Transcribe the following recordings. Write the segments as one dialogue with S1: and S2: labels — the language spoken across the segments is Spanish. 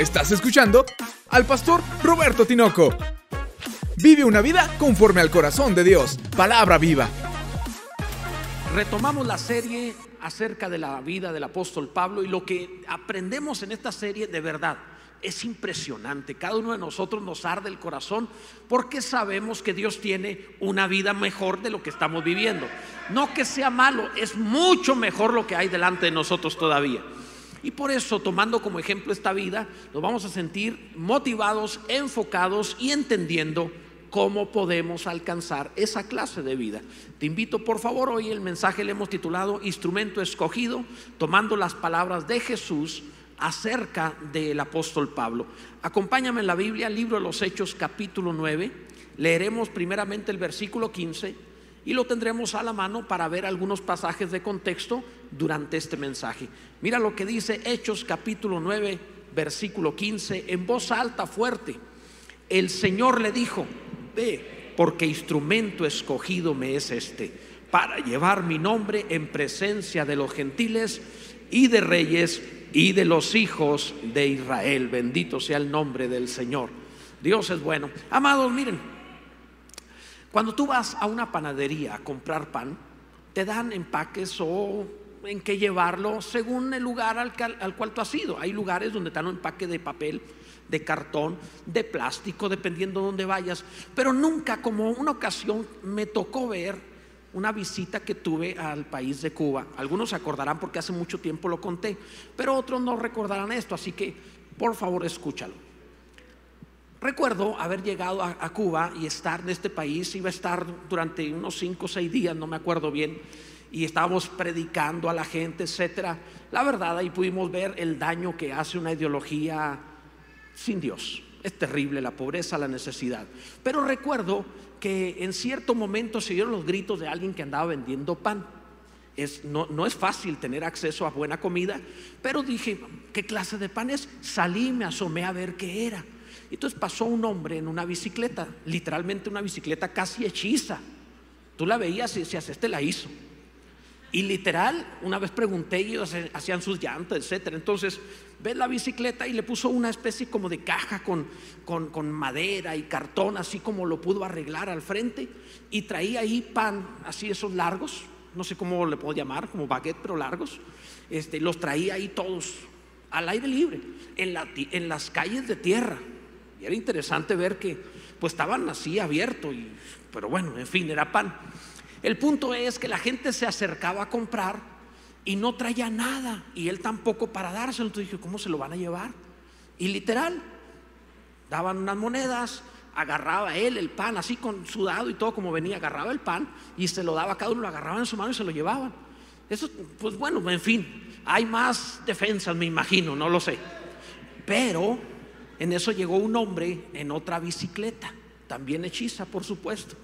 S1: Estás escuchando al pastor Roberto Tinoco. Vive una vida conforme al corazón de Dios. Palabra viva.
S2: Retomamos la serie acerca de la vida del apóstol Pablo y lo que aprendemos en esta serie de verdad es impresionante. Cada uno de nosotros nos arde el corazón porque sabemos que Dios tiene una vida mejor de lo que estamos viviendo. No que sea malo, es mucho mejor lo que hay delante de nosotros todavía. Y por eso, tomando como ejemplo esta vida, nos vamos a sentir motivados, enfocados y entendiendo cómo podemos alcanzar esa clase de vida. Te invito, por favor, hoy el mensaje le hemos titulado Instrumento escogido, tomando las palabras de Jesús acerca del apóstol Pablo. Acompáñame en la Biblia, libro de los Hechos, capítulo 9. Leeremos primeramente el versículo 15 y lo tendremos a la mano para ver algunos pasajes de contexto durante este mensaje. Mira lo que dice Hechos capítulo 9, versículo 15, en voz alta, fuerte. El Señor le dijo, ve, porque instrumento escogido me es este, para llevar mi nombre en presencia de los gentiles y de reyes y de los hijos de Israel. Bendito sea el nombre del Señor. Dios es bueno. Amados, miren, cuando tú vas a una panadería a comprar pan, te dan empaques o en qué llevarlo según el lugar al, cual tú has ido. Hay lugares donde te un empaque de papel, de cartón, de plástico, dependiendo de dónde vayas. Pero nunca, como una ocasión, me tocó ver una visita que tuve al país de Cuba. Algunos se acordarán porque hace mucho tiempo lo conté, pero otros no recordarán esto, así que por favor escúchalo. Recuerdo haber llegado a, Cuba y estar en este país, iba a estar durante unos 5 o 6 días, no me acuerdo bien, y estábamos predicando a la gente, etcétera. La verdad, ahí pudimos ver el daño que hace una ideología sin Dios. Es terrible la pobreza, la necesidad. Pero recuerdo que en cierto momento se oyeron los gritos de alguien que andaba vendiendo pan. No, no, es fácil tener acceso a buena comida, pero dije, ¿qué clase de pan es? Salí, me asomé a ver qué era. Entonces pasó un hombre en una bicicleta, literalmente una bicicleta casi hechiza. Tú la veías y decías, este la hizo. Y literal, una vez pregunté ellos hacían sus llantas, etcétera. Entonces, ves la bicicleta y le puso una especie como de caja con, con, madera y cartón, así como lo pudo arreglar al frente. Y traía ahí pan, así esos largos, no sé cómo le puedo llamar, como baguette, pero largos. Este, los traía ahí todos al aire libre, en, la, en las calles de tierra. Y era interesante ver que pues estaban así abiertos, y, pero bueno, en fin, era pan. El punto es que la gente se acercaba a comprar y no traía nada y él tampoco para dárselo. Entonces dije, ¿cómo se lo van a llevar? Y literal, daban unas monedas, agarraba él el pan así con sudado y todo como venía, agarraba el pan y se lo daba a cada uno, lo agarraban en su mano y se lo llevaban. Eso, pues bueno, en fin, hay más defensas, me imagino, no lo sé. Pero en eso llegó un hombre en otra bicicleta, también hechiza, por supuesto.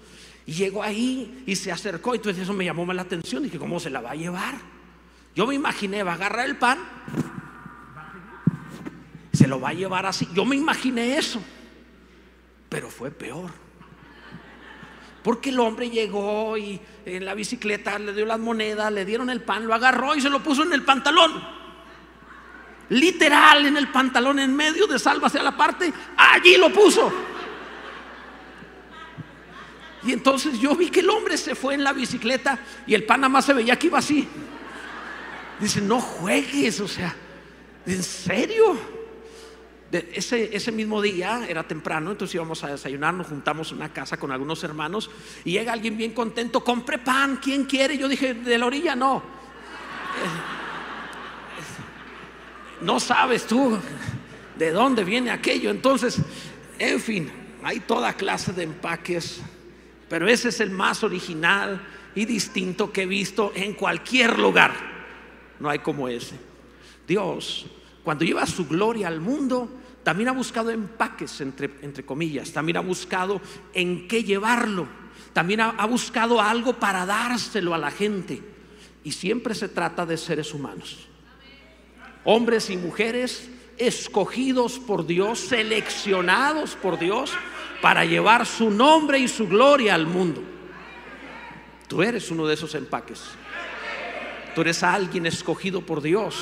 S2: Y llegó ahí y se acercó. Y entonces eso me llamó más la atención. Dije, ¿cómo se la va a llevar? Yo me imaginé, va a agarrar el pan. Se lo va a llevar así. Yo me imaginé eso. Pero fue peor. Porque el hombre llegó y en la bicicleta le dio las monedas, le dieron el pan, lo agarró y se lo puso en el pantalón. Literal en el pantalón, en medio de salva hacia la parte, allí lo puso. Y entonces yo vi que el hombre se fue en la bicicleta y el pan nada más se veía que iba así. Dice, no juegues, o sea, ¿en serio? ese, ese, mismo día era temprano, entonces íbamos a desayunar, nos juntamos una casa con algunos hermanos y llega alguien bien contento, compre pan, ¿quién quiere? Yo dije, de la orilla no. No sabes tú de dónde viene aquello. Entonces, en fin, hay toda clase de empaques pero ese es el más original y distinto que he visto en cualquier lugar. No hay como ese. Dios, cuando lleva su gloria al mundo, también ha buscado empaques, entre, entre comillas, también ha buscado en qué llevarlo, también ha, ha buscado algo para dárselo a la gente. Y siempre se trata de seres humanos. Hombres y mujeres escogidos por Dios, seleccionados por Dios para llevar su nombre y su gloria al mundo. Tú eres uno de esos empaques. Tú eres alguien escogido por Dios,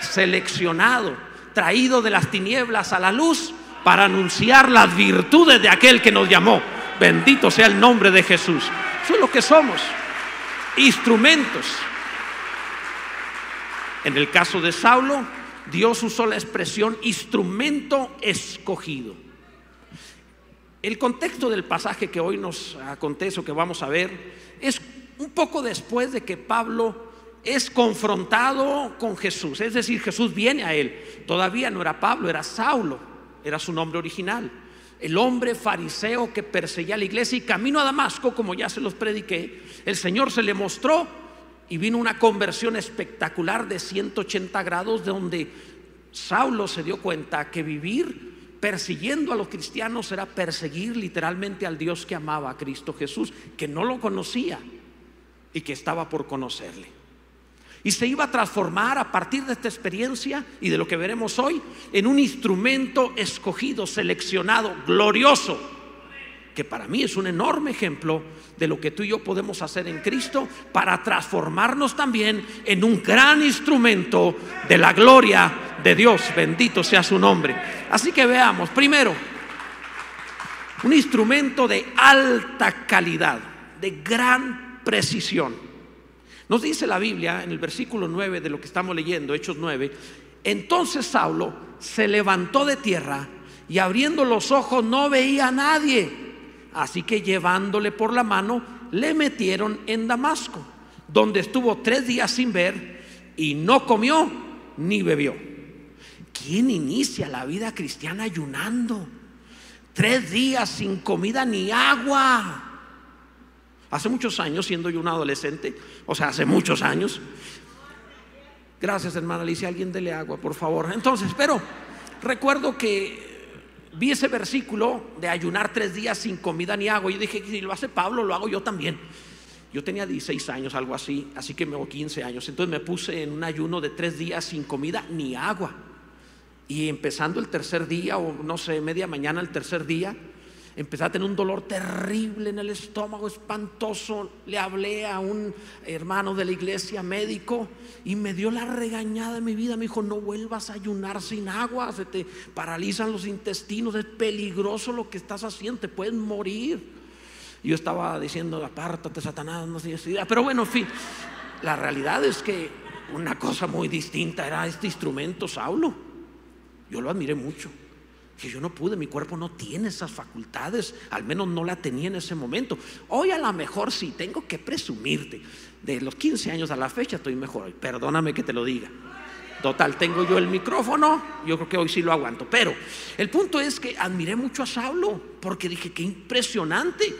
S2: seleccionado, traído de las tinieblas a la luz para anunciar las virtudes de aquel que nos llamó. Bendito sea el nombre de Jesús. Eso es lo que somos, instrumentos. En el caso de Saulo, Dios usó la expresión instrumento escogido. El contexto del pasaje que hoy nos acontece o que vamos a ver es un poco después de que Pablo es confrontado con Jesús. Es decir, Jesús viene a él. Todavía no era Pablo, era Saulo, era su nombre original. El hombre fariseo que perseguía a la iglesia y camino a Damasco, como ya se los prediqué, el Señor se le mostró y vino una conversión espectacular de 180 grados donde Saulo se dio cuenta que vivir persiguiendo a los cristianos era perseguir literalmente al Dios que amaba a Cristo Jesús, que no lo conocía y que estaba por conocerle. Y se iba a transformar a partir de esta experiencia y de lo que veremos hoy en un instrumento escogido, seleccionado, glorioso, que para mí es un enorme ejemplo de lo que tú y yo podemos hacer en Cristo para transformarnos también en un gran instrumento de la gloria de Dios. Bendito sea su nombre. Así que veamos, primero, un instrumento de alta calidad, de gran precisión. Nos dice la Biblia en el versículo 9 de lo que estamos leyendo, Hechos 9, entonces Saulo se levantó de tierra y abriendo los ojos no veía a nadie. Así que llevándole por la mano, le metieron en Damasco, donde estuvo tres días sin ver y no comió ni bebió. ¿Quién inicia la vida cristiana ayunando? Tres días sin comida ni agua. Hace muchos años, siendo yo un adolescente, o sea, hace muchos años. Gracias, hermana Alicia. Alguien dele agua, por favor. Entonces, pero recuerdo que vi ese versículo de ayunar tres días sin comida ni agua. Y dije, si lo hace Pablo, lo hago yo también. Yo tenía 16 años, algo así, así que me hago 15 años. Entonces me puse en un ayuno de tres días sin comida ni agua. Y empezando el tercer día, o no sé, media mañana el tercer día, empecé a tener un dolor terrible en el estómago, espantoso. Le hablé a un hermano de la iglesia médico y me dio la regañada de mi vida. Me dijo, no vuelvas a ayunar sin agua, se te paralizan los intestinos, es peligroso lo que estás haciendo, te puedes morir. Yo estaba diciendo, apártate, Satanás, no sé, pero bueno, en fin, la realidad es que una cosa muy distinta era este instrumento, Saulo. Yo lo admiré mucho que yo no pude, mi cuerpo no tiene esas facultades, al menos no la tenía en ese momento. Hoy a lo mejor sí, tengo que presumirte, de los 15 años a la fecha estoy mejor, perdóname que te lo diga. Total, tengo yo el micrófono, yo creo que hoy sí lo aguanto, pero el punto es que admiré mucho a Saulo, porque dije, qué impresionante,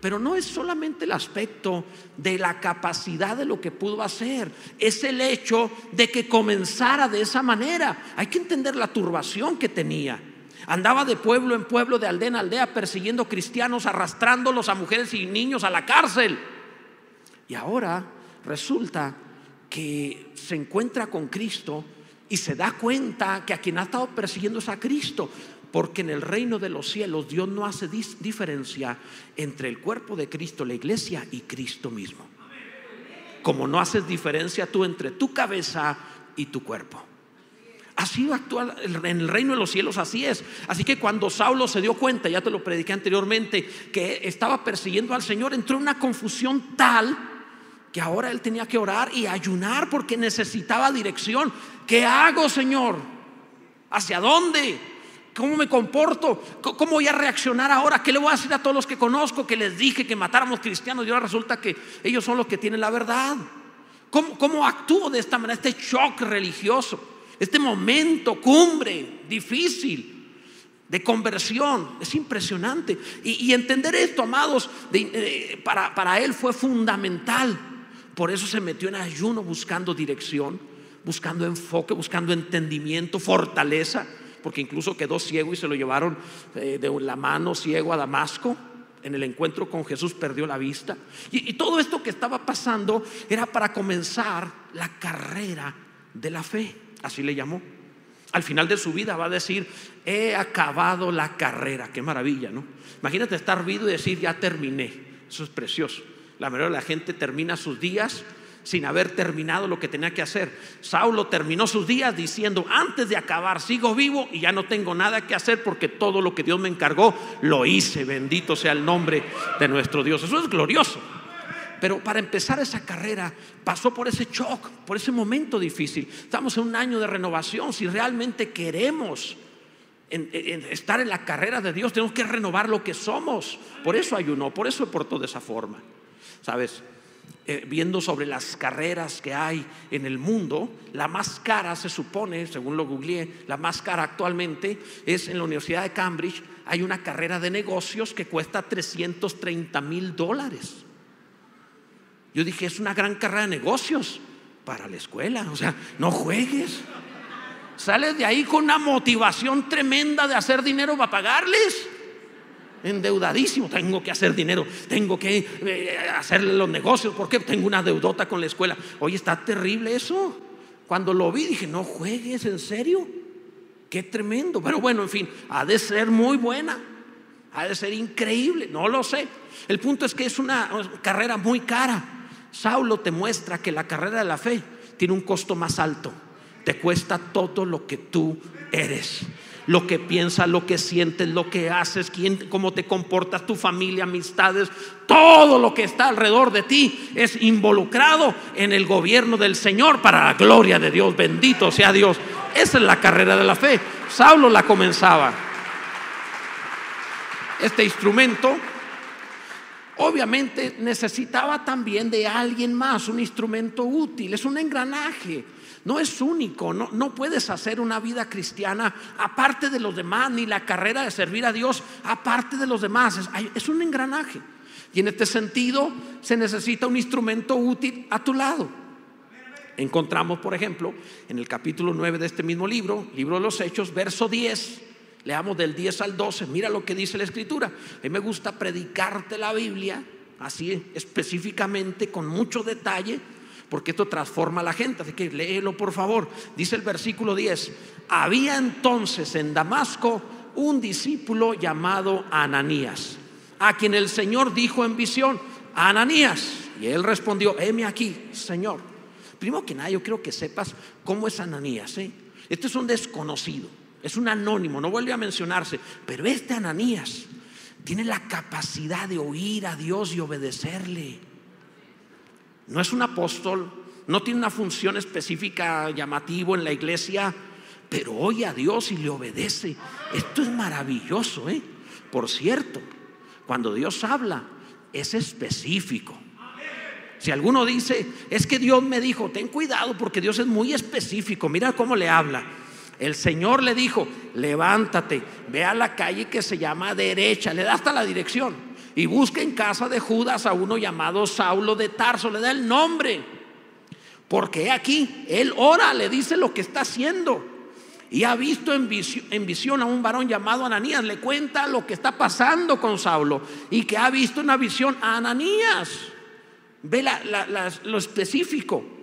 S2: pero no es solamente el aspecto de la capacidad de lo que pudo hacer, es el hecho de que comenzara de esa manera. Hay que entender la turbación que tenía. Andaba de pueblo en pueblo, de aldea en aldea, persiguiendo cristianos, arrastrándolos a mujeres y niños a la cárcel. Y ahora resulta que se encuentra con Cristo y se da cuenta que a quien ha estado persiguiendo es a Cristo. Porque en el reino de los cielos Dios no hace diferencia entre el cuerpo de Cristo, la iglesia y Cristo mismo. Como no haces diferencia tú entre tu cabeza y tu cuerpo. Así actual en el reino de los cielos, así es. Así que cuando Saulo se dio cuenta, ya te lo prediqué anteriormente, que estaba persiguiendo al Señor, entró en una confusión tal que ahora él tenía que orar y ayunar porque necesitaba dirección. ¿Qué hago, Señor? ¿Hacia dónde? ¿Cómo me comporto? ¿Cómo voy a reaccionar ahora? ¿Qué le voy a decir a todos los que conozco que les dije que matáramos cristianos y ahora resulta que ellos son los que tienen la verdad? ¿Cómo, cómo actúo de esta manera? Este shock religioso este momento cumbre, difícil, de conversión. Es impresionante. Y, entender esto, amados, eh, para, para él fue fundamental. Por eso se metió en ayuno buscando dirección, buscando enfoque, buscando entendimiento, fortaleza, porque incluso quedó ciego y se lo llevaron eh, de la mano ciego a Damasco. En el encuentro con Jesús perdió la vista. y todo esto que estaba pasando era para comenzar la carrera de la fe así le llamó. Al final de su vida va a decir, he acabado la carrera. Qué maravilla, ¿no? Imagínate estar vivo y decir, ya terminé. Eso es precioso. La mayoría de la gente termina sus días sin haber terminado lo que tenía que hacer. Saulo terminó sus días diciendo, antes de acabar, sigo vivo y ya no tengo nada que hacer porque todo lo que Dios me encargó, lo hice. Bendito sea el nombre de nuestro Dios. Eso es glorioso. Pero para empezar esa carrera pasó por ese shock, por ese momento difícil. Estamos en un año de renovación. Si realmente queremos estar en la carrera de Dios, tenemos que renovar lo que somos. Por eso ayunó, por eso portó de esa forma. ¿Sabes? Eh, viendo sobre las carreras que hay en el mundo, la más cara se supone, según lo googleé, la más cara actualmente es en la Universidad de Cambridge. Hay una carrera de negocios que cuesta 330 mil dólares. Yo dije, es una gran carrera de negocios para la escuela. O sea, no juegues. Sales de ahí con una motivación tremenda de hacer dinero para pagarles. Endeudadísimo, tengo que hacer dinero, tengo que eh, hacer los negocios, porque tengo una deudota con la escuela. Oye, está terrible eso. Cuando lo vi dije, no juegues, en serio. Qué tremendo. Pero bueno, en fin, ha de ser muy buena. Ha de ser increíble, no lo sé. El punto es que es una carrera muy cara. Saulo te muestra que la carrera de la fe tiene un costo más alto. Te cuesta todo lo que tú eres. Lo que piensas, lo que sientes, lo que haces, quién, cómo te comportas, tu familia, amistades, todo lo que está alrededor de ti es involucrado en el gobierno del Señor para la gloria de Dios. Bendito sea Dios. Esa es la carrera de la fe. Saulo la comenzaba. Este instrumento obviamente necesitaba también de alguien más, un instrumento útil, es un engranaje. No es único, no, puedes hacer una vida cristiana aparte de los demás, ni la carrera de servir a Dios aparte de los demás. Es, es un engranaje. Y en este sentido se necesita un instrumento útil a tu lado. Encontramos, por ejemplo, en el capítulo 9 de este mismo libro, libro de los Hechos, verso 10, Leamos del 10 al 12. Mira lo que dice la escritura. A mí me gusta predicarte la Biblia, así específicamente, con mucho detalle, porque esto transforma a la gente. Así que léelo por favor. Dice el versículo 10. Había entonces en Damasco un discípulo llamado Ananías, a quien el Señor dijo en visión, Ananías. Y él respondió, heme aquí, Señor. Primero que nada, yo quiero que sepas cómo es Ananías. ¿eh? Este es un desconocido. Es un anónimo, no vuelve a mencionarse. Pero este Ananías tiene la capacidad de oír a Dios y obedecerle. No es un apóstol, no tiene una función específica llamativa en la iglesia, pero oye a Dios y le obedece. Esto es maravilloso, ¿eh? Por cierto, cuando Dios habla, es específico. Si alguno dice, es que Dios me dijo, ten cuidado porque Dios es muy específico, mira cómo le habla. El Señor le dijo, levántate, ve a la calle que se llama derecha, le da hasta la dirección y busca en casa de Judas a uno llamado Saulo de Tarso, le da el nombre. Porque aquí, él ora, le dice lo que está haciendo. Y ha visto en visión, a un varón llamado Ananías, le cuenta lo que está pasando con Saulo y que ha visto una visión a Ananías. Ve lo específico.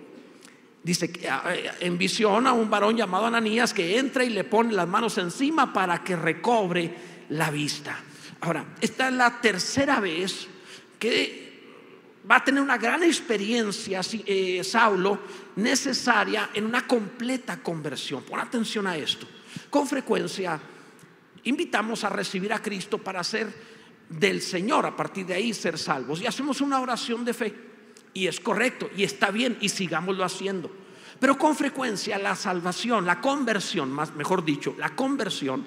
S2: Dice que ah, eh, en visión a un varón llamado Ananías que entra y le pone las manos encima para que recobre la vista. Ahora, esta es la tercera vez que va a tener una gran experiencia eh, Saulo necesaria en una completa conversión. Pon atención a esto. Con frecuencia invitamos a recibir a Cristo para ser del Señor, a partir de ahí ser salvos. Y hacemos una oración de fe. Y es correcto y está bien y sigámoslo haciendo. Pero con frecuencia la salvación, la conversión, más mejor dicho, la conversión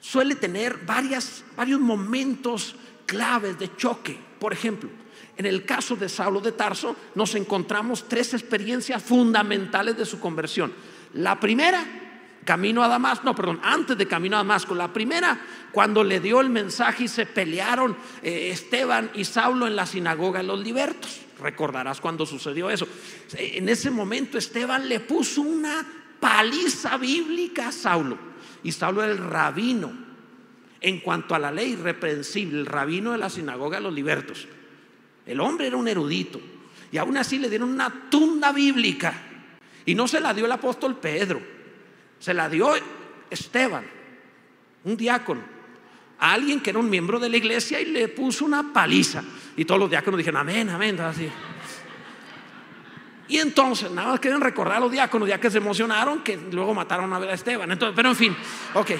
S2: suele tener varias, varios momentos claves de choque. Por ejemplo, en el caso de Saulo de Tarso nos encontramos tres experiencias fundamentales de su conversión. La primera, camino a Damasco, no, perdón, antes de camino a Damasco. La primera, cuando le dio el mensaje y se pelearon eh, Esteban y Saulo en la sinagoga de los libertos. Recordarás cuando sucedió eso. En ese momento Esteban le puso una paliza bíblica a Saulo. Y Saulo era el rabino en cuanto a la ley irreprensible, el rabino de la sinagoga de los libertos. El hombre era un erudito. Y aún así le dieron una tunda bíblica. Y no se la dio el apóstol Pedro. Se la dio Esteban, un diácono, a alguien que era un miembro de la iglesia y le puso una paliza. Y todos los diáconos dijeron, amén, amén. Así. Y entonces, nada más quieren recordar a los diáconos, ya que se emocionaron, que luego mataron a ver a Esteban. Entonces, pero en fin, ok.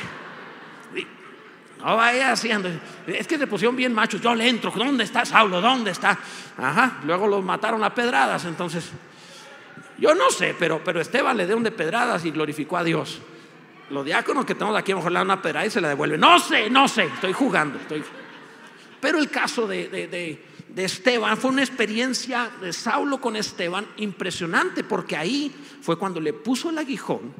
S2: No vaya haciendo. Es que se pusieron bien machos. Yo le entro. ¿Dónde está Saulo? ¿Dónde está? Ajá. Luego los mataron a pedradas. Entonces, yo no sé, pero, pero Esteban le dio un de pedradas y glorificó a Dios. Los diáconos que tenemos aquí, a lo mejor le dan una pedrada y se la devuelven. No sé, no sé. Estoy jugando. Pero el caso de, de de Esteban fue una experiencia de Saulo con Esteban impresionante, porque ahí fue cuando le puso el aguijón,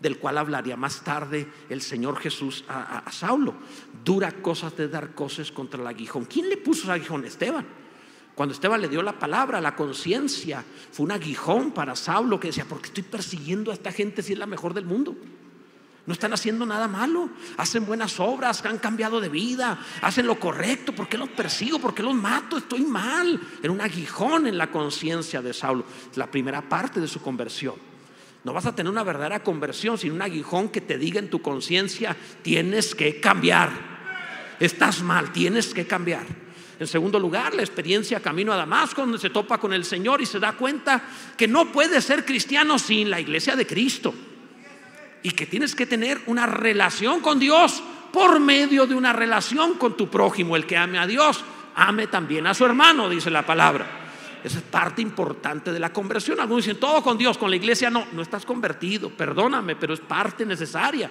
S2: del cual hablaría más tarde el Señor Jesús a, Saulo. Dura cosas de dar cosas contra el aguijón. ¿Quién le puso el aguijón? Esteban. Cuando Esteban le dio la palabra, la conciencia, fue un aguijón para Saulo que decía, ¿por qué estoy persiguiendo a esta gente si es la mejor del mundo? No están haciendo nada malo. Hacen buenas obras, han cambiado de vida, hacen lo correcto. ¿Por qué los persigo? ¿Por qué los mato? Estoy mal. Era un aguijón en la conciencia de Saulo. La primera parte de su conversión. No vas a tener una verdadera conversión sin un aguijón que te diga en tu conciencia, tienes que cambiar. Estás mal, tienes que cambiar. En segundo lugar, la experiencia camino a Damasco, donde se topa con el Señor y se da cuenta que no puede ser cristiano sin la iglesia de Cristo y que tienes que tener una relación con Dios por medio de una relación con tu prójimo. El que ame a Dios, ame también a su hermano, dice la palabra. Esa es parte importante de la conversión. Algunos dicen, todo con Dios, con la iglesia no, no estás convertido, perdóname, pero es parte necesaria.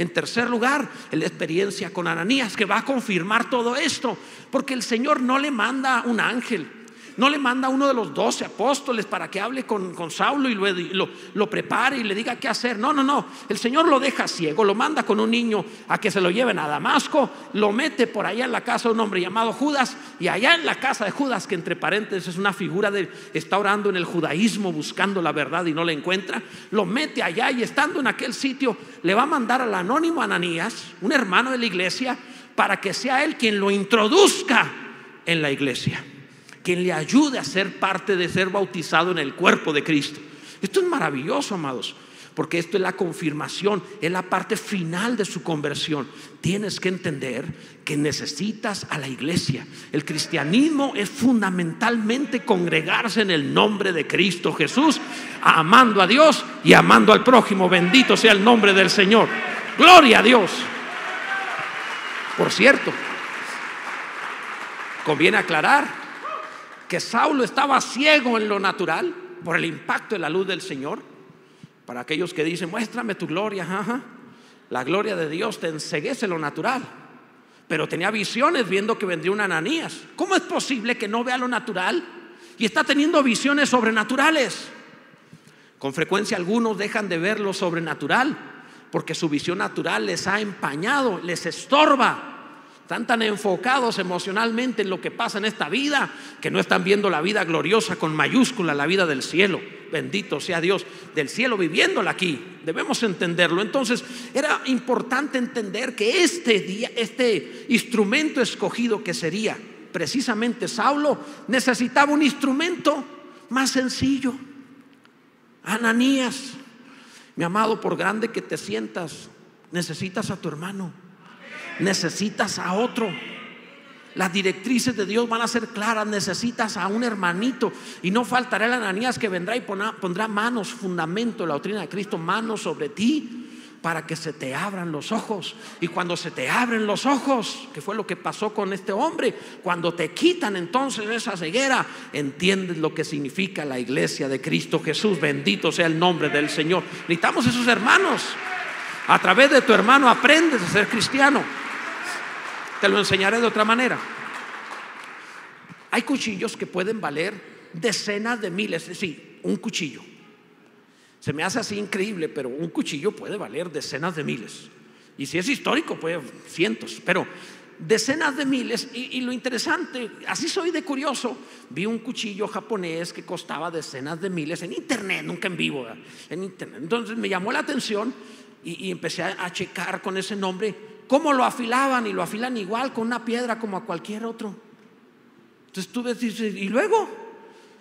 S2: En tercer lugar, la experiencia con Ananías, que va a confirmar todo esto, porque el Señor no le manda un ángel, no le manda a uno de los doce apóstoles para que hable con, Saulo y lo, lo, prepare y le diga qué hacer. No, no, no. El Señor lo deja ciego, lo manda con un niño a que se lo lleven a Damasco, lo mete por allá en la casa de un hombre llamado Judas y allá en la casa de Judas, que entre paréntesis es una figura de, está orando en el judaísmo buscando la verdad y no la encuentra, lo mete allá y estando en aquel sitio le va a mandar al anónimo Ananías, un hermano de la iglesia, para que sea él quien lo introduzca en la iglesia quien le ayude a ser parte de ser bautizado en el cuerpo de Cristo. Esto es maravilloso, amados, porque esto es la confirmación, es la parte final de su conversión. Tienes que entender que necesitas a la iglesia. El cristianismo es fundamentalmente congregarse en el nombre de Cristo Jesús, amando a Dios y amando al prójimo. Bendito sea el nombre del Señor. Gloria a Dios. Por cierto, conviene aclarar que Saulo estaba ciego en lo natural por el impacto de la luz del Señor. Para aquellos que dicen, muéstrame tu gloria, la gloria de Dios te enseguece lo natural. Pero tenía visiones viendo que vendría un Ananías. ¿Cómo es posible que no vea lo natural y está teniendo visiones sobrenaturales? Con frecuencia algunos dejan de ver lo sobrenatural porque su visión natural les ha empañado, les estorba están tan enfocados emocionalmente en lo que pasa en esta vida que no están viendo la vida gloriosa con mayúscula, la vida del cielo. Bendito sea Dios del cielo viviéndola aquí. Debemos entenderlo. Entonces, era importante entender que este día, este instrumento escogido que sería precisamente Saulo, necesitaba un instrumento más sencillo. Ananías, mi amado, por grande que te sientas, necesitas a tu hermano necesitas a otro. Las directrices de Dios van a ser claras, necesitas a un hermanito y no faltará el Ananías que vendrá y pondrá manos, fundamento la doctrina de Cristo, manos sobre ti para que se te abran los ojos. Y cuando se te abren los ojos, que fue lo que pasó con este hombre, cuando te quitan entonces esa ceguera, entiendes lo que significa la iglesia de Cristo Jesús. Bendito sea el nombre del Señor. Necesitamos esos hermanos. A través de tu hermano aprendes a ser cristiano. Te lo enseñaré de otra manera. Hay cuchillos que pueden valer decenas de miles, sí, un cuchillo. Se me hace así increíble, pero un cuchillo puede valer decenas de miles. Y si es histórico, puede cientos, pero decenas de miles. Y, lo interesante, así soy de curioso, vi un cuchillo japonés que costaba decenas de miles en internet, nunca en vivo, en internet. Entonces me llamó la atención y, empecé a checar con ese nombre cómo lo afilaban y lo afilan igual con una piedra como a cualquier otro. Entonces tú ves, y luego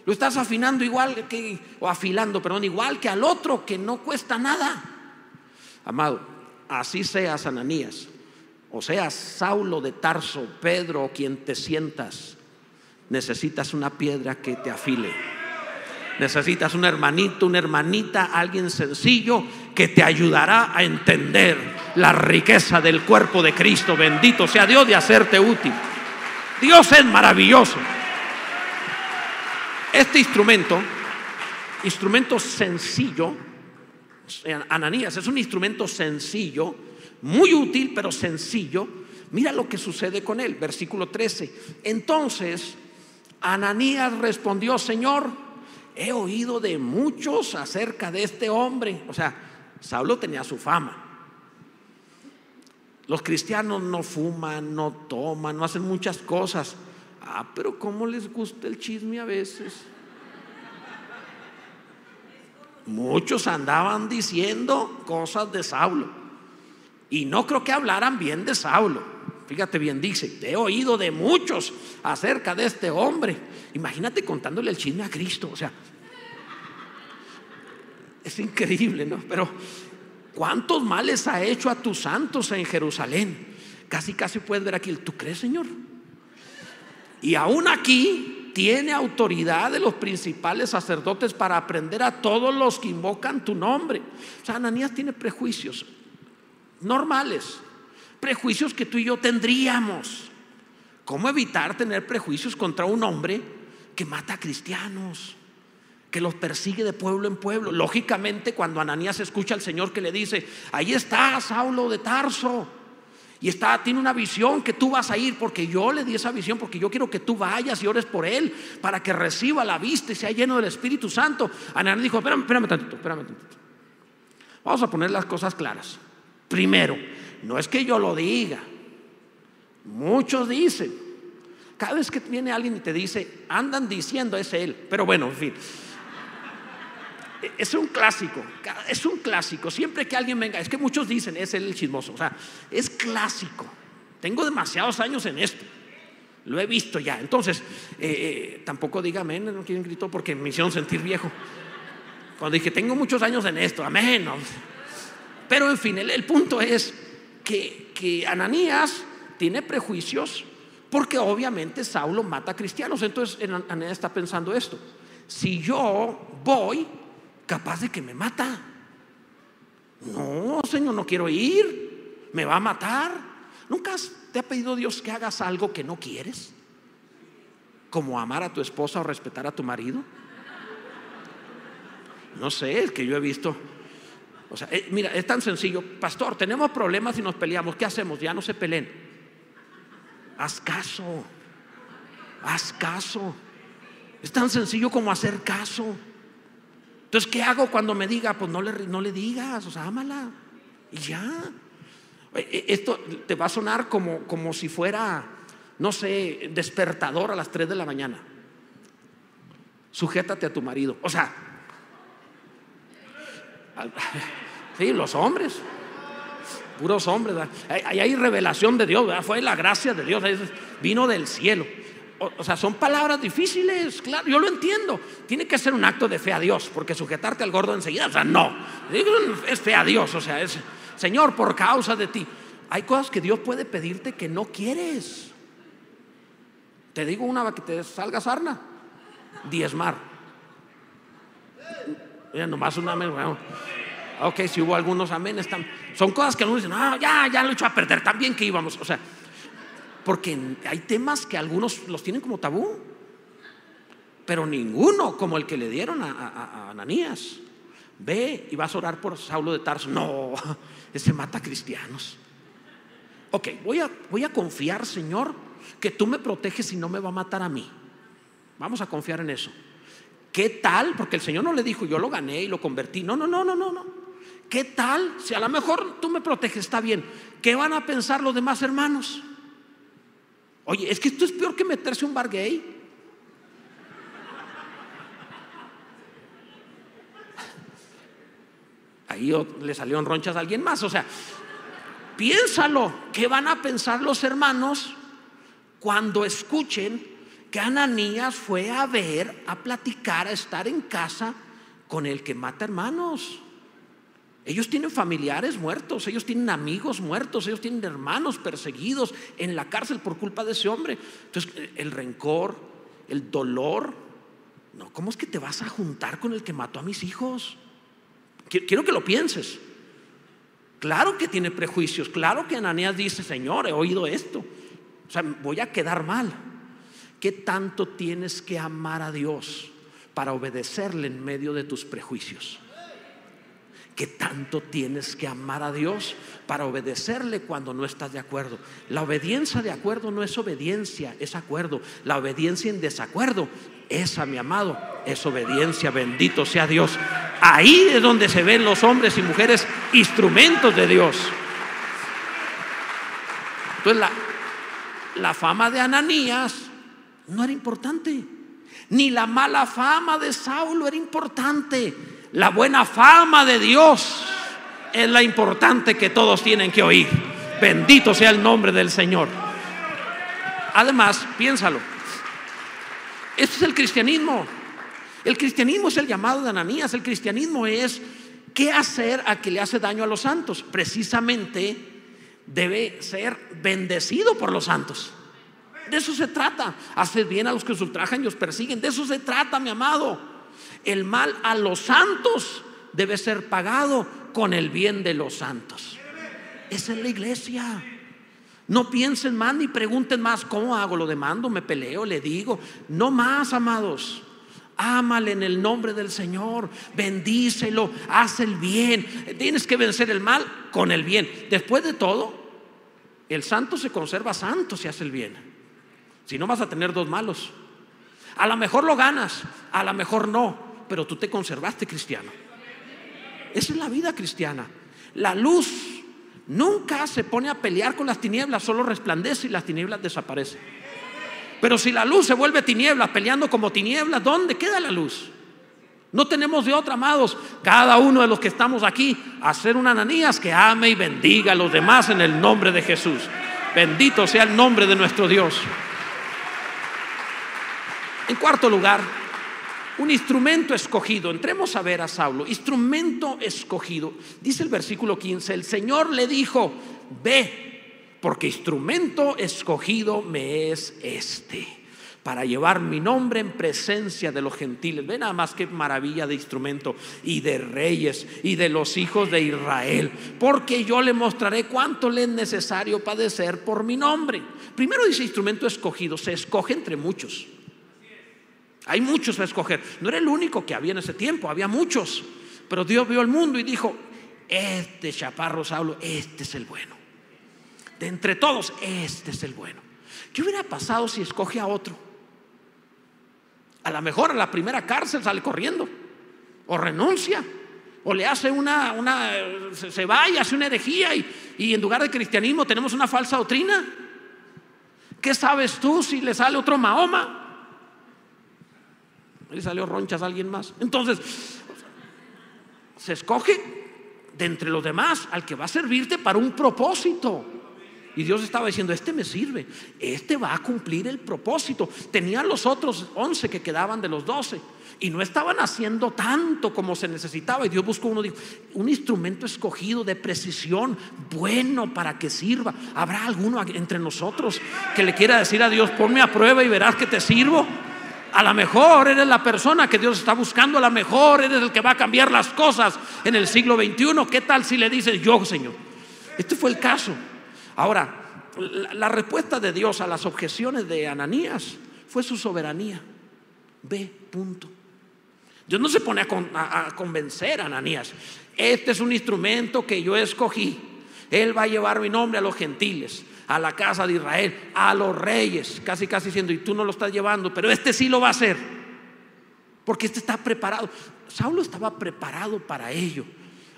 S2: lo estás afinando igual que, o afilando, perdón, igual que al otro que no cuesta nada. Amado, así seas Ananías, o seas Saulo de Tarso, Pedro, o quien te sientas, necesitas una piedra que te afile. Necesitas un hermanito, una hermanita, alguien sencillo que te ayudará a entender la riqueza del cuerpo de Cristo. Bendito sea Dios de hacerte útil. Dios es maravilloso. Este instrumento, instrumento sencillo, Ananías es un instrumento sencillo, muy útil, pero sencillo. Mira lo que sucede con él, versículo 13. Entonces, Ananías respondió, Señor, he oído de muchos acerca de este hombre. O sea, Saulo tenía su fama. Los cristianos no fuman, no toman, no hacen muchas cosas. Ah, pero ¿cómo les gusta el chisme a veces? Muchos andaban diciendo cosas de Saulo. Y no creo que hablaran bien de Saulo. Fíjate bien, dice, he oído de muchos acerca de este hombre. Imagínate contándole el chisme a Cristo. O sea, es increíble, ¿no? Pero ¿cuántos males ha hecho a tus santos en Jerusalén? Casi, casi puedes ver aquí, ¿tú crees, Señor? Y aún aquí tiene autoridad de los principales sacerdotes para aprender a todos los que invocan tu nombre. O sea, Ananías tiene prejuicios normales prejuicios que tú y yo tendríamos. ¿Cómo evitar tener prejuicios contra un hombre que mata a cristianos? Que los persigue de pueblo en pueblo. Lógicamente, cuando Ananías escucha al Señor que le dice, ahí está Saulo de Tarso, y está, tiene una visión que tú vas a ir, porque yo le di esa visión, porque yo quiero que tú vayas y ores por él, para que reciba la vista y sea lleno del Espíritu Santo. Ananías dijo, espérame, espérame tantito, espérame tantito. Vamos a poner las cosas claras. Primero, no es que yo lo diga. Muchos dicen. Cada vez que viene alguien y te dice, andan diciendo es él. Pero bueno, en fin. Es un clásico, es un clásico. Siempre que alguien venga, es que muchos dicen, es el chismoso. O sea, es clásico. Tengo demasiados años en esto. Lo he visto ya. Entonces, eh, eh, tampoco diga amén, no quieren grito porque me hicieron sentir viejo. Cuando dije, tengo muchos años en esto, amén. Pero en fin, el punto es, que, Ananías tiene prejuicios porque obviamente Saulo mata a cristianos. Entonces Ananías está pensando esto. Si yo voy, capaz de que me mata. No, Señor, no quiero ir. Me va a matar. ¿Nunca te ha pedido Dios que hagas algo que no quieres? Como amar a tu esposa o respetar a tu marido. No sé, es que yo he visto o sea, eh, mira, es tan sencillo. Pastor, tenemos problemas y nos peleamos. ¿Qué hacemos? Ya no se peleen. Haz caso. Haz caso. Es tan sencillo como hacer caso. Entonces, ¿qué hago cuando me diga? Pues no le, no le digas, o sea, ámala. Y ya. Eh, eh, esto te va a sonar como, como si fuera, no sé, despertador a las 3 de la mañana. Sujétate a tu marido. O sea, Sí, los hombres. Puros hombres. Ahí hay revelación de Dios, fue la gracia de Dios, vino del cielo. O, sea, son palabras difíciles, claro, yo lo entiendo. Tiene que ser un acto de fe a Dios, porque sujetarte al gordo enseguida, o sea, no. Es fe a Dios, o sea, es, Señor, por causa de ti. Hay cosas que Dios puede pedirte que no quieres. Te digo una que te salga sarna, diezmar. Mira, nomás una, bueno, Ok, si hubo algunos amén, son cosas que algunos dicen, no, ya, ya lo he hecho a perder, también que íbamos. O sea, porque hay temas que algunos los tienen como tabú, pero ninguno como el que le dieron a, Ananías. Ve y vas a orar por Saulo de Tarso. No, ese mata cristianos. Ok, voy a, voy a confiar, Señor, que tú me proteges y no me va a matar a mí. Vamos a confiar en eso. ¿Qué tal? Porque el Señor no le dijo, yo lo gané y lo convertí. No, no, no, no, no, no. ¿Qué tal? Si a lo mejor tú me proteges, está bien. ¿Qué van a pensar los demás hermanos? Oye, es que esto es peor que meterse un bar gay. Ahí le salieron ronchas a alguien más. O sea, piénsalo. ¿Qué van a pensar los hermanos cuando escuchen que Ananías fue a ver, a platicar, a estar en casa con el que mata hermanos? Ellos tienen familiares muertos, ellos tienen amigos muertos, ellos tienen hermanos perseguidos en la cárcel por culpa de ese hombre. Entonces, el rencor, el dolor, No, ¿cómo es que te vas a juntar con el que mató a mis hijos? Quiero que lo pienses. Claro que tiene prejuicios, claro que Ananías dice, Señor, he oído esto. O sea, voy a quedar mal. ¿Qué tanto tienes que amar a Dios para obedecerle en medio de tus prejuicios? ¿Qué tanto tienes que amar a Dios para obedecerle cuando no estás de acuerdo? La obediencia de acuerdo no es obediencia, es acuerdo. La obediencia en desacuerdo, esa, mi amado, es obediencia. Bendito sea Dios. Ahí es donde se ven los hombres y mujeres instrumentos de Dios. Entonces la, la fama de Ananías no era importante, ni la mala fama de Saulo era importante. La buena fama de Dios es la importante que todos tienen que oír. Bendito sea el nombre del Señor. Además, piénsalo. Este es el cristianismo. El cristianismo es el llamado de Ananías. El cristianismo es qué hacer a que le hace daño a los santos. Precisamente debe ser bendecido por los santos. De eso se trata. Haced bien a los que os ultrajan y os persiguen. De eso se trata, mi amado. El mal a los santos debe ser pagado con el bien de los santos. Esa es la iglesia. No piensen más ni pregunten más, ¿cómo hago? ¿Lo demando? ¿Me peleo? ¿Le digo? No más, amados. Ámale en el nombre del Señor, bendícelo, haz el bien. Tienes que vencer el mal con el bien. Después de todo, el santo se conserva santo si hace el bien. Si no vas a tener dos malos. A lo mejor lo ganas, a lo mejor no, pero tú te conservaste cristiano. Esa es la vida cristiana. La luz nunca se pone a pelear con las tinieblas, solo resplandece y las tinieblas desaparecen. Pero si la luz se vuelve tinieblas, peleando como tinieblas, ¿dónde queda la luz? No tenemos de otra, amados, cada uno de los que estamos aquí, hacer una ananías que ame y bendiga a los demás en el nombre de Jesús. Bendito sea el nombre de nuestro Dios. En cuarto lugar, un instrumento escogido. Entremos a ver a Saulo. Instrumento escogido. Dice el versículo 15, el Señor le dijo, ve, porque instrumento escogido me es este, para llevar mi nombre en presencia de los gentiles. Ve nada más qué maravilla de instrumento y de reyes y de los hijos de Israel, porque yo le mostraré cuánto le es necesario padecer por mi nombre. Primero dice instrumento escogido, se escoge entre muchos. Hay muchos a escoger. No era el único que había en ese tiempo, había muchos. Pero Dios vio el mundo y dijo, este chaparro Saulo, este es el bueno. De entre todos, este es el bueno. ¿Qué hubiera pasado si escoge a otro? A lo mejor a la primera cárcel sale corriendo. O renuncia. O le hace una, una se va y hace una herejía y, y en lugar de cristianismo tenemos una falsa doctrina. ¿Qué sabes tú si le sale otro Mahoma? Ahí salió ronchas a alguien más. Entonces, se escoge de entre los demás al que va a servirte para un propósito. Y Dios estaba diciendo, este me sirve, este va a cumplir el propósito. Tenían los otros once que quedaban de los doce y no estaban haciendo tanto como se necesitaba. Y Dios buscó uno, dijo, un instrumento escogido de precisión, bueno para que sirva. ¿Habrá alguno entre nosotros que le quiera decir a Dios, ponme a prueba y verás que te sirvo? A lo mejor eres la persona que Dios está buscando, a lo mejor eres el que va a cambiar las cosas en el siglo XXI. ¿Qué tal si le dices yo, Señor? Este fue el caso. Ahora, la, respuesta de Dios a las objeciones de Ananías fue su soberanía. Ve, punto. Dios no se pone a, a convencer a Ananías. Este es un instrumento que yo escogí. Él va a llevar mi nombre a los gentiles a la casa de Israel, a los reyes, casi casi diciendo, y tú no lo estás llevando, pero este sí lo va a hacer, porque este está preparado. Saulo estaba preparado para ello.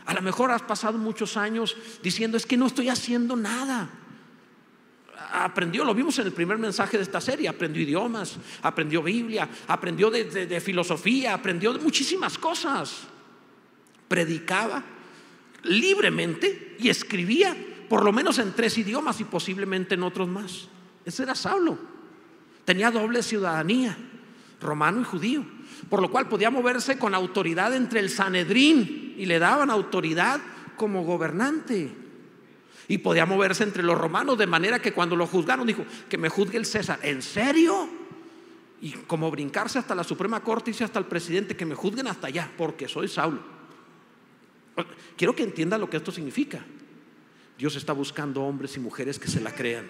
S2: A lo mejor has pasado muchos años diciendo, es que no estoy haciendo nada. Aprendió, lo vimos en el primer mensaje de esta serie, aprendió idiomas, aprendió Biblia, aprendió de, de filosofía, aprendió de muchísimas cosas. Predicaba libremente y escribía por lo menos en tres idiomas y posiblemente en otros más. Ese era Saulo. Tenía doble ciudadanía, romano y judío, por lo cual podía moverse con autoridad entre el Sanedrín y le daban autoridad como gobernante. Y podía moverse entre los romanos de manera que cuando lo juzgaron dijo, que me juzgue el César. ¿En serio? Y como brincarse hasta la Suprema Corte y hasta el presidente, que me juzguen hasta allá, porque soy Saulo. Quiero que entienda lo que esto significa. Dios está buscando hombres y mujeres que se la crean.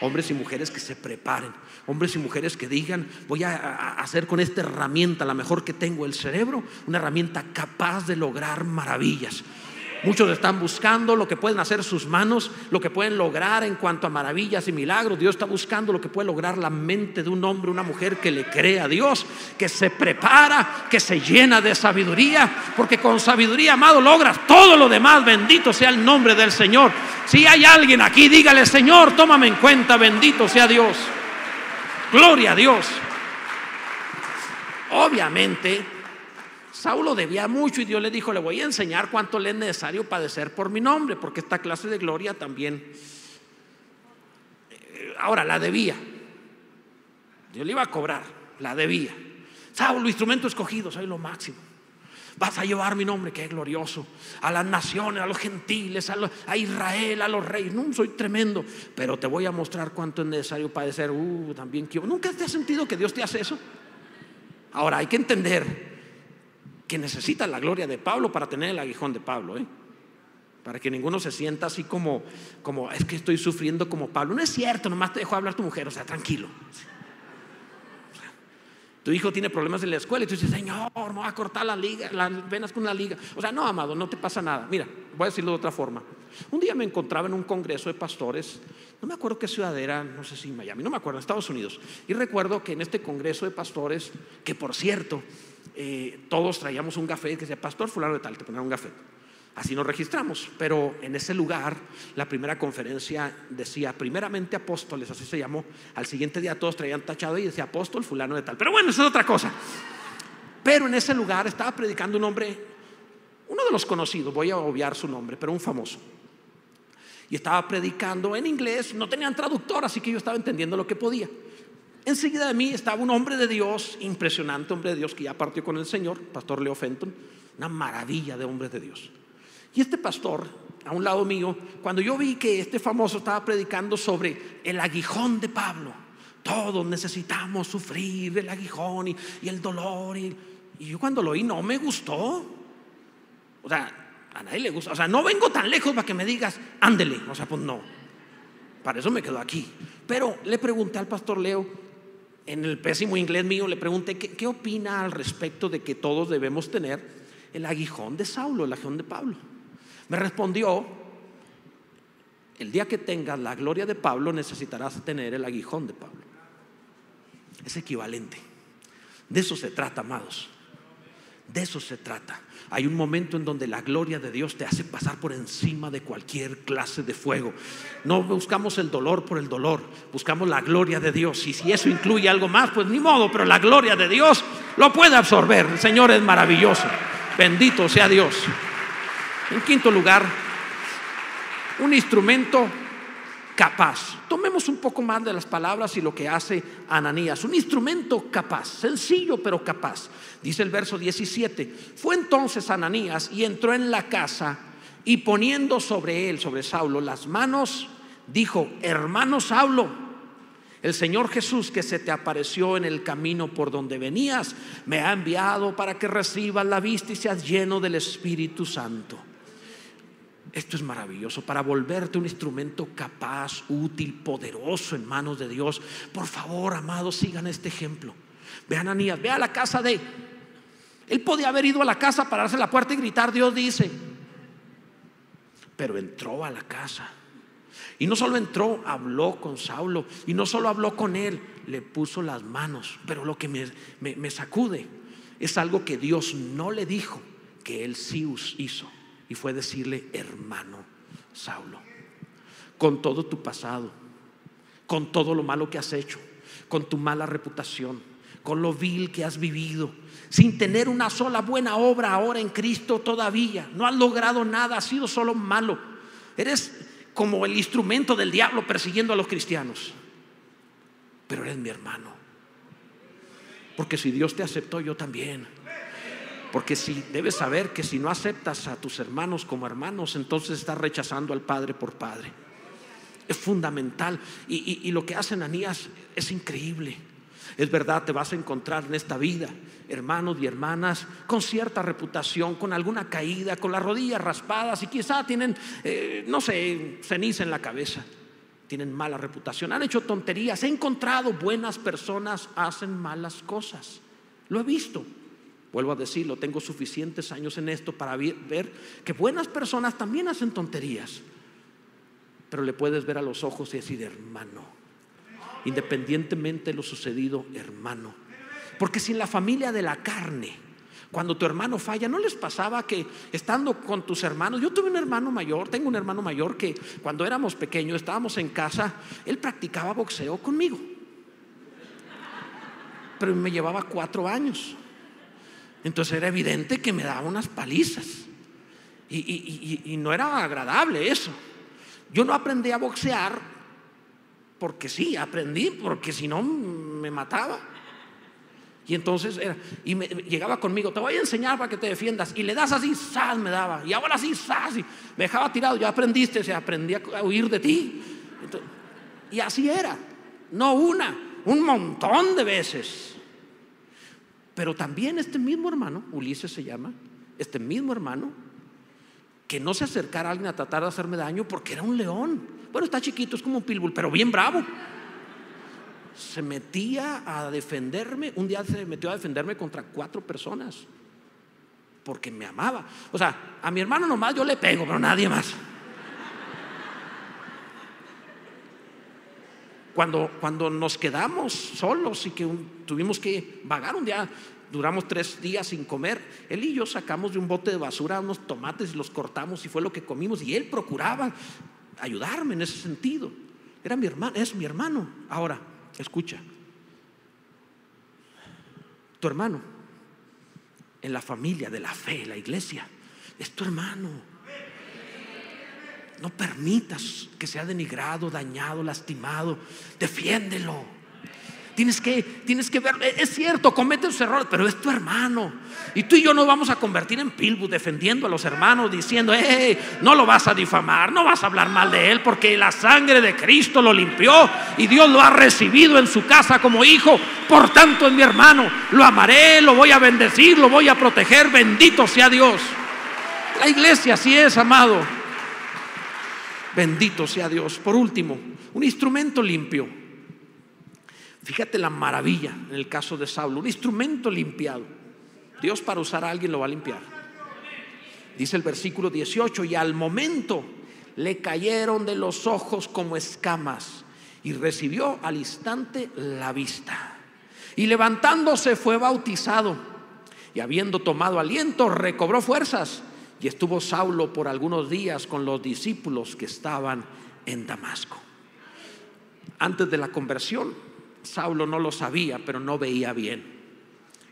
S2: Hombres y mujeres que se preparen. Hombres y mujeres que digan, voy a, hacer con esta herramienta, la mejor que tengo, el cerebro, una herramienta capaz de lograr maravillas. Muchos están buscando lo que pueden hacer sus manos, lo que pueden lograr en cuanto a maravillas y milagros. Dios está buscando lo que puede lograr la mente de un hombre, una mujer que le cree a Dios, que se prepara, que se llena de sabiduría, porque con sabiduría, amado, logras todo lo demás. Bendito sea el nombre del Señor. Si hay alguien aquí, dígale, Señor, tómame en cuenta, bendito sea Dios. Gloria a Dios. Obviamente, Saulo debía mucho y Dios le dijo, le voy a enseñar cuánto le es necesario padecer por mi nombre, porque esta clase de gloria también... Eh, ahora, la debía. Dios le iba a cobrar, la debía. Saulo, instrumento escogido, soy lo máximo. Vas a llevar mi nombre, que es glorioso, a las naciones, a los gentiles, a, Israel, a los reyes. No, soy tremendo, pero te voy a mostrar cuánto es necesario padecer. Uh, también quiero. ¿Nunca te has sentido que Dios te hace eso? Ahora, hay que entender que necesita la gloria de Pablo para tener el aguijón de Pablo, ¿eh? para que ninguno se sienta así como, como, es que estoy sufriendo como Pablo. No es cierto, nomás te dejo hablar tu mujer, o sea, tranquilo. Tu hijo tiene problemas en la escuela y tú dices, Señor, me voy a cortar la liga, las venas con una liga. O sea, no, amado, no te pasa nada. Mira, voy a decirlo de otra forma. Un día me encontraba en un congreso de pastores, no me acuerdo qué ciudad era, no sé si Miami, no me acuerdo, Estados Unidos. Y recuerdo que en este congreso de pastores, que por cierto, eh, todos traíamos un gafet que decía, pastor fulano de tal, te ponían un gafet. Así nos registramos, pero en ese lugar la primera conferencia decía primeramente apóstoles, así se llamó. Al siguiente día todos traían tachado y decía apóstol fulano de tal. Pero bueno, eso es otra cosa. Pero en ese lugar estaba predicando un hombre, uno de los conocidos, voy a obviar su nombre, pero un famoso. Y estaba predicando en inglés, no tenían traductor, así que yo estaba entendiendo lo que podía. Enseguida de mí estaba un hombre de Dios, impresionante hombre de Dios que ya partió con el Señor, pastor Leo Fenton, una maravilla de hombre de Dios. Y este pastor, a un lado mío, cuando yo vi que este famoso estaba predicando sobre el aguijón de Pablo, todos necesitamos sufrir el aguijón y, el dolor. Y, y, yo cuando lo oí no me gustó. O sea, a nadie le gusta. O sea, no vengo tan lejos para que me digas, ándele. O sea, pues no. Para eso me quedo aquí. Pero le pregunté al pastor Leo, en el pésimo inglés mío le pregunté ¿qué, opina al respecto de que todos debemos tener el aguijón de Saulo, el aguijón de Pablo. Me respondió, el día que tengas la gloria de Pablo necesitarás tener el aguijón de Pablo. Es equivalente. De eso se trata, amados. De eso se trata. Hay un momento en donde la gloria de Dios te hace pasar por encima de cualquier clase de fuego. No buscamos el dolor por el dolor, buscamos la gloria de Dios. Y si eso incluye algo más, pues ni modo, pero la gloria de Dios lo puede absorber. El Señor es maravilloso. Bendito sea Dios. En quinto lugar, un instrumento capaz. Tomemos un poco más de las palabras y lo que hace Ananías. Un instrumento capaz, sencillo pero capaz. Dice el verso 17. Fue entonces Ananías y entró en la casa y poniendo sobre él, sobre Saulo, las manos, dijo, hermano Saulo, el Señor Jesús que se te apareció en el camino por donde venías, me ha enviado para que recibas la vista y seas lleno del Espíritu Santo. Esto es maravilloso para volverte un instrumento capaz, útil, poderoso en manos de Dios. Por favor, amados, sigan este ejemplo. Vean a Anías, ve a la casa de. Él podía haber ido a la casa, pararse en la puerta y gritar, Dios dice. Pero entró a la casa. Y no solo entró, habló con Saulo. Y no solo habló con él, le puso las manos. Pero lo que me, me sacude es algo que Dios no le dijo, que él sí hizo y fue decirle, hermano Saulo, con todo tu pasado, con todo lo malo que has hecho, con tu mala reputación, con lo vil que has vivido, sin tener una sola buena obra ahora en Cristo todavía, no has logrado nada, has sido solo malo, eres como el instrumento del diablo persiguiendo a los cristianos, pero eres mi hermano, porque si Dios te aceptó, yo también. Porque si debes saber que si no aceptas a tus hermanos como hermanos, entonces estás rechazando al Padre por Padre. Es fundamental. Y, lo que hace Ananías es increíble. Es verdad, te vas a encontrar en esta vida hermanos y hermanas con cierta reputación, con alguna caída, con las rodillas raspadas y quizá tienen, eh, no sé, ceniza en la cabeza. Tienen mala reputación, han hecho tonterías. He encontrado buenas personas, hacen malas cosas. Lo he visto. Vuelvo a decirlo, tengo suficientes años en esto para ver que buenas personas también hacen tonterías. Pero le puedes ver a los ojos y decir, hermano, independientemente de lo sucedido, hermano. Porque si en la familia de la carne, cuando tu hermano falla, ¿no les pasaba que estando con tus hermanos, yo tuve un hermano mayor, tengo un hermano mayor que cuando éramos pequeños, estábamos en casa, él practicaba boxeo conmigo. Pero me llevaba cuatro años. Entonces era evidente que me daba unas palizas. Y, no era agradable eso. Yo no aprendí a boxear porque sí, aprendí, porque si no me mataba. Y entonces era, y me, llegaba conmigo, te voy a enseñar para que te defiendas. Y le das así, sas, me daba. Y ahora así, sas. Y me dejaba tirado, ya aprendiste, se aprendí a huir de ti. y así era. No una, un montón de veces. Pero también este mismo hermano, Ulises se llama, este mismo hermano, que no se acercara a alguien a tratar de hacerme daño porque era un león. Bueno, está chiquito, es como un pitbull, pero bien bravo se metía a defenderme, un día se metió a defenderme contra cuatro personas, porque me amaba. O sea, a mi hermano nomás yo le pego, pero nadie más. Cuando, cuando nos quedamos solos y que tuvimos que vagar un día, duramos tres días sin comer, él y yo sacamos de un bote de basura unos tomates y los cortamos y fue lo que comimos y él procuraba ayudarme en ese sentido. Era mi hermano, es mi hermano. Ahora, Escucha, tu hermano en la familia de la fe, la iglesia, es tu hermano. No permitas que sea denigrado, dañado, lastimado. Defiéndelo. Tienes que, tienes que es cierto, comete sus errores, pero es tu hermano. Y tú y yo nos vamos a convertir en pilbus defendiendo a los hermanos, diciendo, no lo vas a difamar, no vas a hablar mal de él, porque la sangre de Cristo lo limpió y Dios lo ha recibido en su casa como hijo. Por tanto, es mi hermano, lo amaré, lo voy a bendecir, lo voy a proteger, bendito sea Dios. La iglesia así es, amado. Bendito sea Dios. Por último, un instrumento limpio. Fíjate la maravilla en el caso de Saulo, un instrumento limpiado. Dios para usar a alguien lo va a limpiar. Dice el versículo 18, y al momento le cayeron de los ojos como escamas y recibió al instante la vista. Y levantándose fue bautizado y habiendo tomado aliento recobró fuerzas y estuvo Saulo por algunos días con los discípulos que estaban en Damasco. Antes de la conversión, Saulo no lo sabía, pero no veía bien.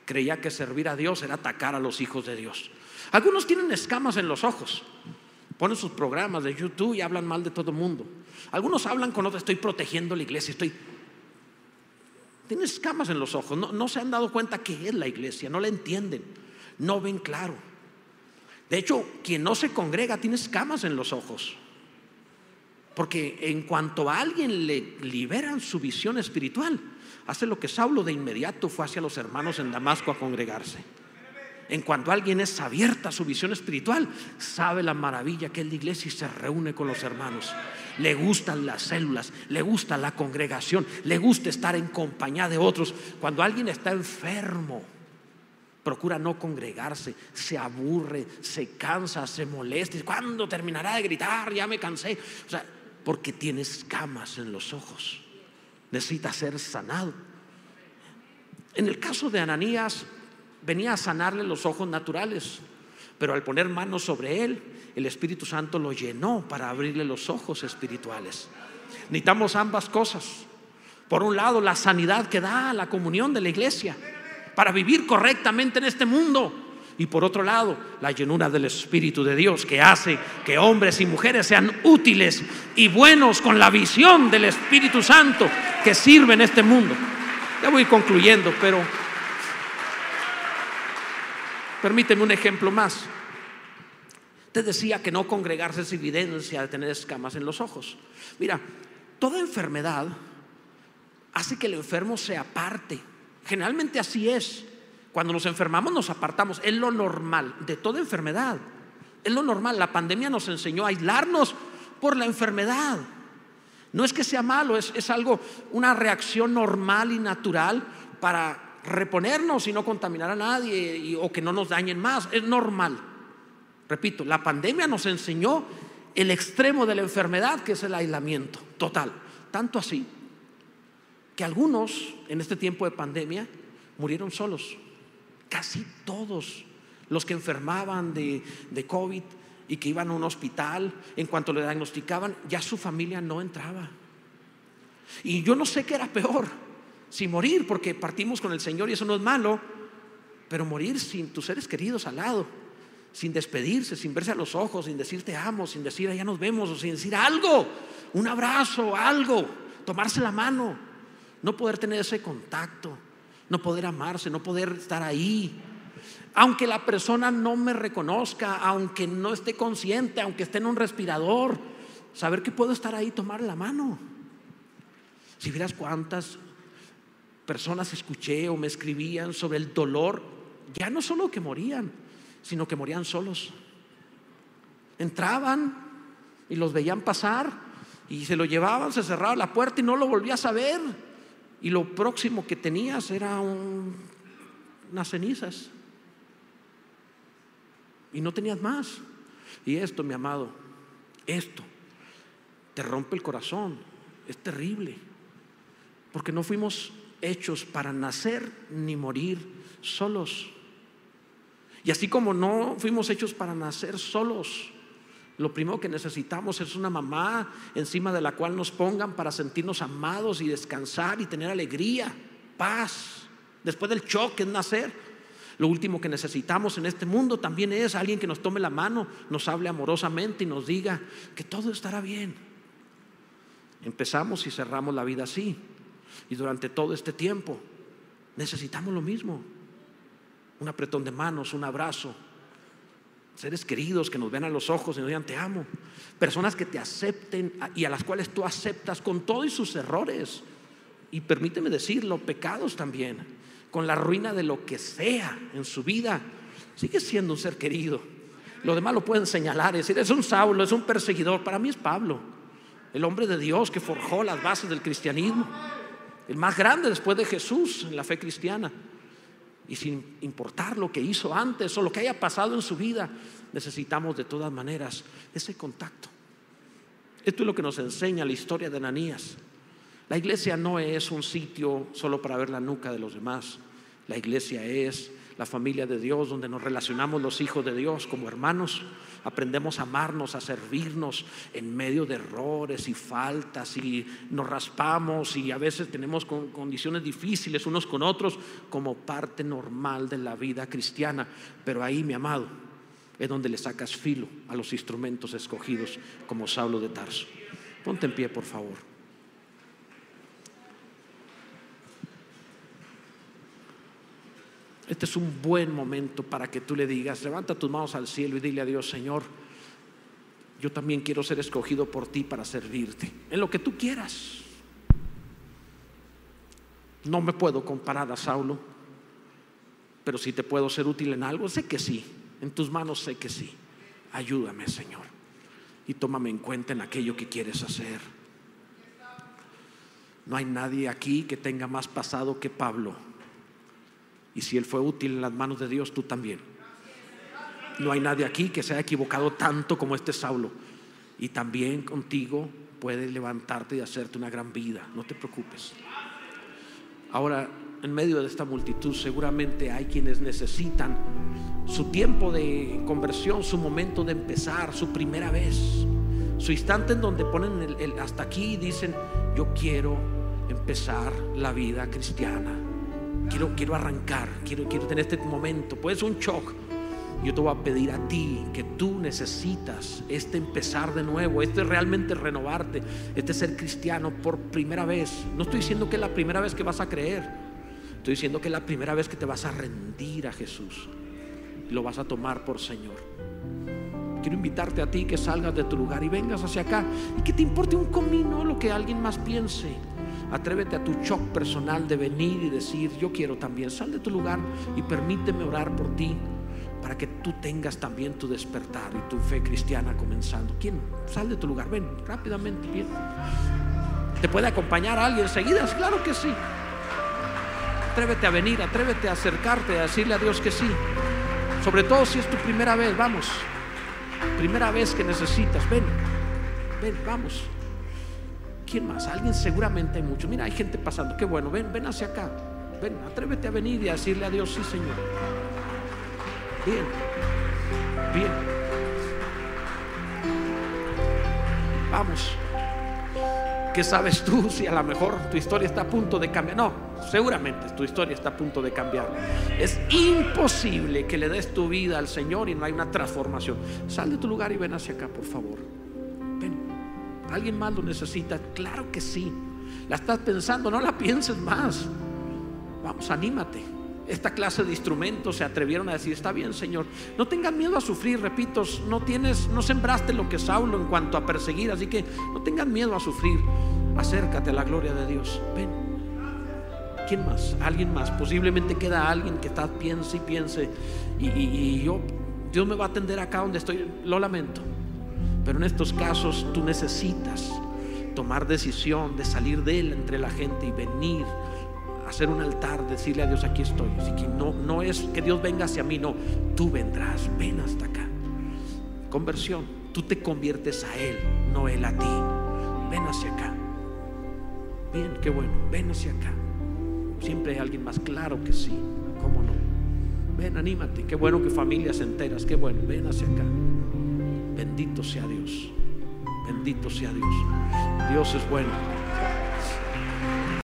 S2: Creía que servir a Dios era atacar a los hijos de Dios. Algunos tienen escamas en los ojos. Ponen sus programas de YouTube y hablan mal de todo el mundo. Algunos hablan con otros, estoy protegiendo la iglesia, estoy... Tienen escamas en los ojos, no, no se han dado cuenta que es la iglesia, no la entienden, no ven claro. De hecho, quien no se congrega tiene escamas en los ojos. Porque en cuanto a alguien le liberan su visión espiritual, hace lo que Saulo de inmediato fue hacia los hermanos en Damasco a congregarse. En cuanto a alguien es abierta su visión espiritual, sabe la maravilla que es la iglesia y se reúne con los hermanos. Le gustan las células, le gusta la congregación, le gusta estar en compañía de otros. Cuando alguien está enfermo, procura no congregarse, se aburre, se cansa, se molesta. ¿Cuándo terminará de gritar? Ya me cansé. O sea, porque tiene escamas en los ojos. Necesita ser sanado. En el caso de Ananías, venía a sanarle los ojos naturales, pero al poner manos sobre él, el Espíritu Santo lo llenó para abrirle los ojos espirituales. Necesitamos ambas cosas. Por un lado, la sanidad que da la comunión de la iglesia para vivir correctamente en este mundo y por otro lado la llenura del Espíritu de Dios que hace que hombres y mujeres sean útiles y buenos con la visión del Espíritu Santo que sirve en este mundo. Ya voy concluyendo, pero permíteme un ejemplo más. Te decía que no congregarse es evidencia de tener escamas en los ojos. Mira, toda enfermedad hace que el enfermo se aparte. Generalmente así es. Cuando nos enfermamos nos apartamos. Es lo normal de toda enfermedad. Es lo normal. La pandemia nos enseñó a aislarnos por la enfermedad. No es que sea malo, es, algo, una reacción normal y natural para reponernos y no contaminar a nadie o que no nos dañen más. Es normal. Repito, la pandemia nos enseñó el extremo de la enfermedad, que es el aislamiento total. Tanto así que algunos en este tiempo de pandemia murieron solos. Casi todos los que enfermaban de, COVID y que iban a un hospital, en cuanto le diagnosticaban, ya su familia no entraba. Y yo no sé qué era peor, si morir, porque partimos con el Señor y eso no es malo, pero morir sin tus seres queridos al lado, sin despedirse, sin verse a los ojos, sin decir te amo, sin decir ya nos vemos, o sin decir algo, un abrazo, algo, tomarse la mano, no poder tener ese contacto, no poder amarse, no poder estar ahí aunque la persona no me reconozca, aunque no esté consciente, aunque esté en un respirador, saber que puedo estar ahí, tomar la mano. Si vieras cuántas personas escuché o me escribían sobre el dolor, ya no solo que morían, sino que morían solos. Entraban y los veían pasar y se lo llevaban, se cerraba la puerta y no lo volvías a ver. Y lo próximo que tenías era unas cenizas y no tenías más. Y esto, mi amado, esto te rompe el corazón, es terrible, porque no fuimos hechos para nacer ni morir solos. Y así como no fuimos hechos para nacer solos, lo primero que necesitamos es una mamá encima de la cual nos pongan para sentirnos amados y descansar y tener alegría, paz. Después del choque es nacer. Lo último que necesitamos en este mundo también es alguien que nos tome la mano, nos hable amorosamente y nos diga que todo estará bien. Empezamos y cerramos la vida así. Y durante todo este tiempo necesitamos lo mismo. Un apretón de manos, un abrazo. Seres queridos que nos ven a los ojos y nos digan te amo. Personas que te acepten y a las cuales tú aceptas con todos sus errores. Y permíteme decirlo, pecados también con la ruina de lo que sea en su vida, sigue siendo un ser querido. Lo demás lo pueden señalar, es decir, es un Saulo, es un perseguidor. Para mí es Pablo, el hombre de Dios que forjó las bases del cristianismo, el más grande después de Jesús en la fe cristiana. Y sin importar lo que hizo antes o lo que haya pasado en su vida, necesitamos de todas maneras ese contacto. Esto es lo que nos enseña la historia de Ananías. La iglesia no es un sitio solo para ver la nuca de los demás. La iglesia es la familia de Dios donde nos relacionamos los hijos de Dios como hermanos. Aprendemos a amarnos, a servirnos en medio de errores y faltas y nos raspamos y a veces tenemos condiciones difíciles unos con otros como parte normal de la vida cristiana. Pero ahí, mi amado, es donde le sacas filo a los instrumentos escogidos como Saulo de Tarso. Ponte en pie, por favor. Este es un buen momento para que tú le digas, levanta tus manos al cielo y dile a Dios, Señor, yo también quiero ser escogido por ti para servirte, en lo que tú quieras. No me puedo comparar a Saulo, pero si te puedo ser útil en algo, sé que sí, en tus manos sé que sí. Ayúdame, Señor, y tómame en cuenta en aquello que quieres hacer. No hay nadie aquí que tenga más pasado que Pablo y si Él fue útil en las manos de Dios, tú también. No hay nadie aquí que se haya equivocado tanto como este Saulo. Y también contigo puede levantarte y hacerte una gran vida. No te preocupes. Ahora, en medio de esta multitud, seguramente hay quienes necesitan su tiempo de conversión, su momento de empezar, su primera vez, su instante en donde ponen el, hasta aquí y dicen, yo quiero empezar la vida cristiana quiero, quiero arrancar, quiero, quiero tener este momento. Puede ser un shock. Yo te voy a pedir a ti que tú necesitas este empezar de nuevo, este realmente renovarte, este ser cristiano por primera vez. No estoy diciendo que es la primera vez que vas a creer, estoy diciendo que es la primera vez que te vas a rendir a Jesús y lo vas a tomar por Señor. Quiero invitarte a ti que salgas de tu lugar y vengas hacia acá y que te importe un comino lo que alguien más piense. Atrévete a tu shock personal de venir y decir, yo quiero también. Sal de tu lugar y permíteme orar por ti para que tú tengas también tu despertar y tu fe cristiana comenzando. ¿Quién? Sal de tu lugar, ven rápidamente, bien. ¿Te puede acompañar alguien enseguida? Claro que sí. Atrévete a venir, atrévete a acercarte, a decirle a Dios que sí. Sobre todo si es tu primera vez, vamos. Primera vez que necesitas, ven, ven, vamos. ¿Quién más? Alguien seguramente hay mucho. Mira, hay gente pasando. Qué bueno, ven, ven hacia acá. Ven, atrévete a venir y a decirle a Dios, sí, Señor. Bien, bien. Vamos. ¿Qué sabes tú si a lo mejor tu historia está a punto de cambiar? No, seguramente tu historia está a punto de cambiar. Es imposible que le des tu vida al Señor y no hay una transformación. Sal de tu lugar y ven hacia acá, por favor. ¿Alguien más lo necesita? Claro que sí. La estás pensando, no la pienses más. Vamos, anímate esta clase de instrumentos se atrevieron a decir, está bien Señor, no tengan miedo a sufrir, repito, no tienes, no sembraste lo que Saulo en cuanto a perseguir, así que no tengan miedo a sufrir, acércate a la gloria de Dios, ven. ¿Quién más? ¿Alguien más? Posiblemente queda alguien que está, piense y piense, y, y yo, Dios me va a atender acá donde estoy, lo lamento, pero en estos casos tú necesitas tomar decisión de salir de él entre la gente y venir hacer un altar, decirle a Dios, aquí estoy. Así que no, no es que Dios venga hacia mí, no, tú vendrás, ven hasta acá. Conversión, tú te conviertes a Él, no Él a ti. Ven hacia acá. Bien, qué bueno, ven hacia acá. Siempre hay alguien más, claro que sí, ¿cómo no? Ven, anímate, qué bueno que familias enteras, qué bueno, ven hacia acá. Bendito sea Dios, bendito sea Dios. Dios es bueno.